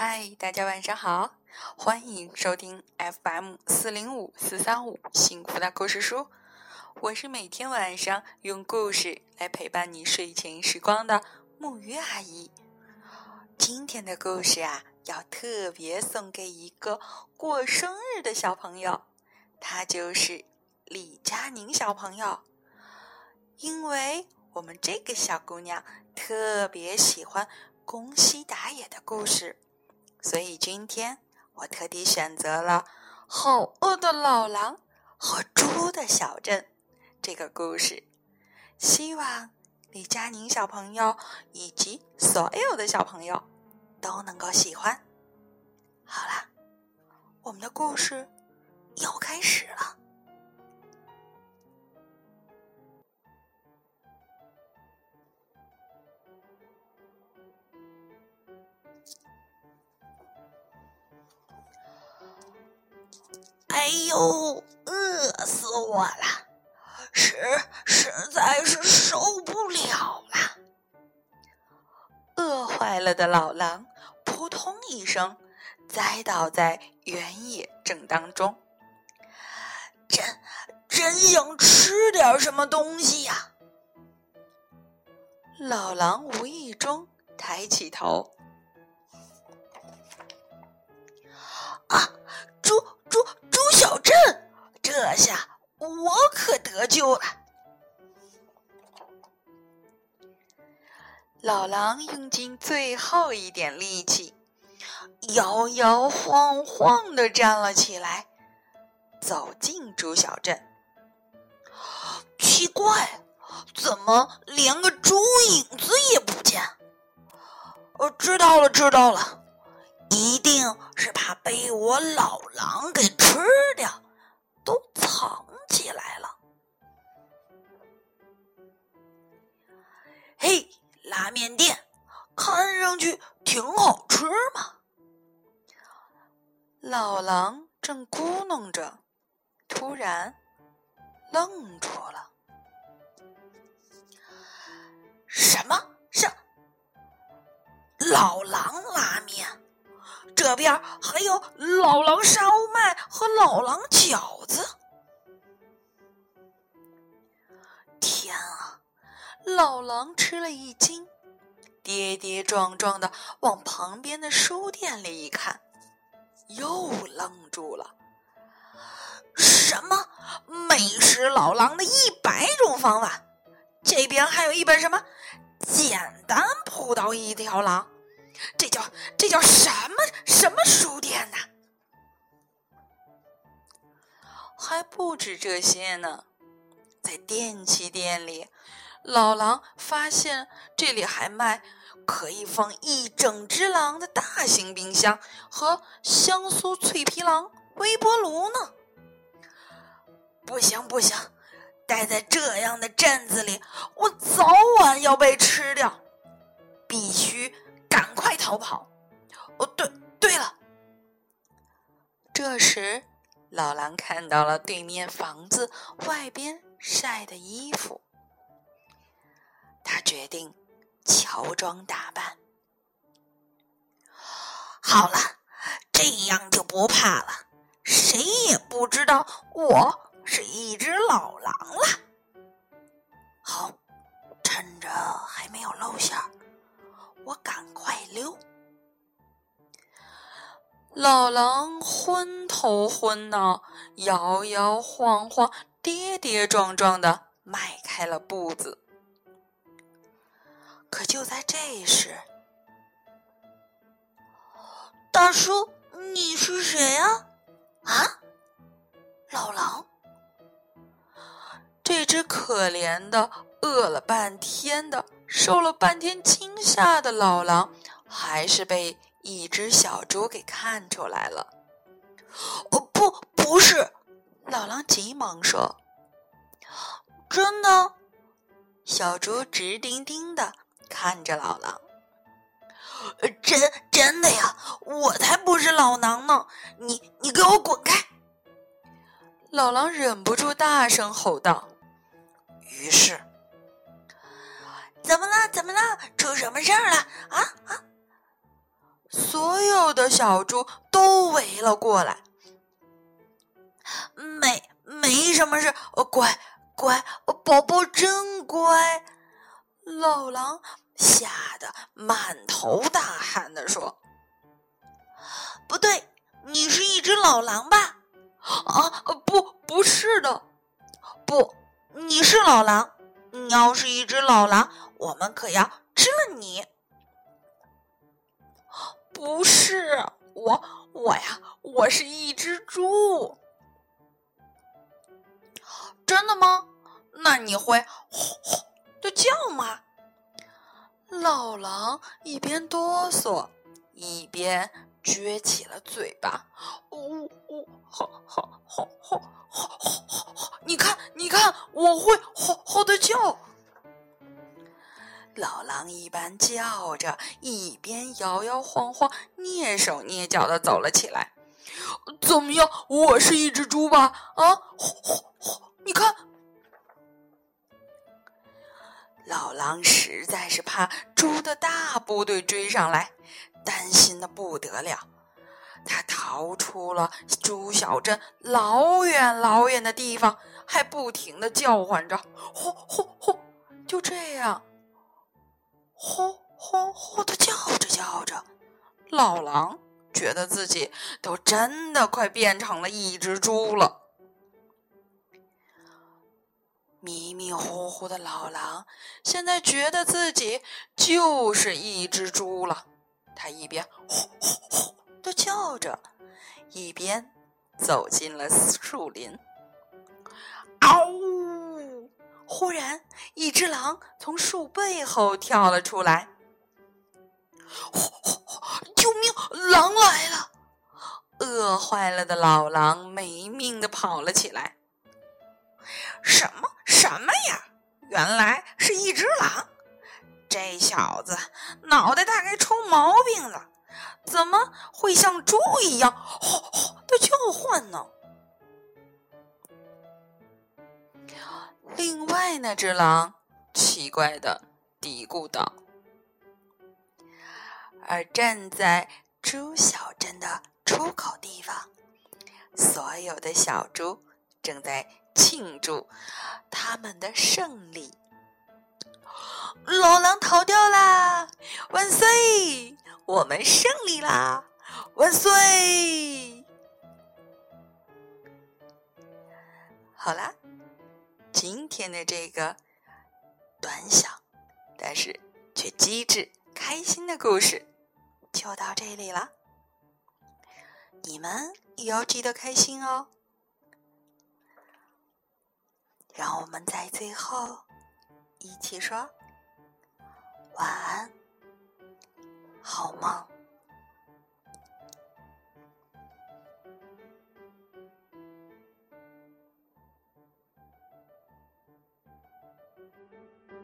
嗨，大家晚上好，欢迎收听 FM 四零五四三五幸福的故事书。我是每天晚上用故事来陪伴你睡前时光的木鱼阿姨。今天的故事啊，要特别送给一个过生日的小朋友，他就是李佳宁小朋友。因为我们这个小姑娘特别喜欢宫西达也的故事，所以今天我特地选择了《好饿的老狼和猪的小镇》这个故事，希望李佳宁小朋友以及所有的小朋友都能够喜欢。好啦，我们的故事要开始了。哎呦，饿死我了！实实在是受不了了。饿坏了的老狼扑通一声栽倒在原野正当中，真真想吃点什么东西呀！老狼无意中抬起头，这下我可得救了。老狼用尽最后一点力气，摇摇晃晃的站了起来，走进猪小镇。奇怪，怎么连个猪影子也不见？我知道了，知道了，一定是怕被我老狼给吃掉，都藏起来了。嘿。拉面店看上去挺好吃嘛。老狼正咕哝着，突然愣住了。什么？是？老狼拉面？这边还有老狼烧麦老狼饺子。天啊！老狼吃了一惊，跌跌撞撞的往旁边的书店里一看，又愣住了。什么？美食老狼的一百种方法？这边还有一本什么？简单扑倒一条狼？这叫这叫什么什么书店呢？还不止这些呢，在电器店里。老狼发现这里还卖可以放一整只狼的大型冰箱和香酥脆皮狼微波炉呢。不行不行，待在这样的镇子里，我早晚要被吃掉，必须赶快逃跑。哦，对对了，这时老狼看到了对面房子外边晒的衣服。他决定乔装打扮。好了，这样就不怕了，谁也不知道我是一只老狼了。好，趁着还没有露馅儿，我赶快溜。老狼昏头昏脑，摇摇晃晃，跌跌撞撞的迈开了步子。可就在这时，大叔，你是谁呀？啊，老狼。这只可怜的、饿了半天的、受了半天惊吓的老狼，还是被一只小猪给看出来了。哦，不，不是！老狼急忙说：“真的。”小猪直盯盯的。看着老狼，真真的呀！我才不是老狼呢！你你给我滚开！老狼忍不住大声吼道。于是，怎么了？怎么了？出什么事儿了？啊啊！所有的小猪都围了过来。没没什么事，乖乖，宝宝真乖。老狼吓得满头大汗的说：“不对，你是一只老狼吧？”“啊，不，不是的。”“不，你是老狼。你要是一只老狼，我们可要吃了你。”“不是，我我呀，我是一只猪。”“真的吗？那你会吼吼的叫吗？”老狼一边哆嗦，一边撅起了嘴巴。呜呜，吼吼吼吼吼吼吼！你看，你看，我会吼吼的叫。老狼一边叫着，一边摇摇晃晃、蹑手蹑脚的走了起来。怎么样？我是一只猪吧？啊！吼吼吼！你看。老狼实在是怕猪的大部队追上来，担心的不得了。他逃出了猪小镇老远老远的地方，还不停的叫唤着：“呼呼呼！”就这样，呼呼呼的叫着叫着，老狼觉得自己都真的快变成了一只猪了。迷迷糊糊的老狼现在觉得自己就是一只猪了。他一边呼呼呼的叫着，一边走进了树林。嗷！忽然，一只狼从树背后跳了出来。救命！狼来了！饿坏了的老狼没命的跑了起来。什么？什么呀？原来是一只狼！这小子脑袋大概出毛病了，怎么会像猪一样吼吼另外那只狼奇怪的嘀咕道。而站在猪小镇的出口地方，所有的小猪正在。庆祝他们的胜利！老狼逃掉啦！万岁！我们胜利啦！万岁！好啦，今天的这个短小但是却机智、开心的故事就到这里了。你们也要记得开心哦！让我们在最后一起说晚安，好梦。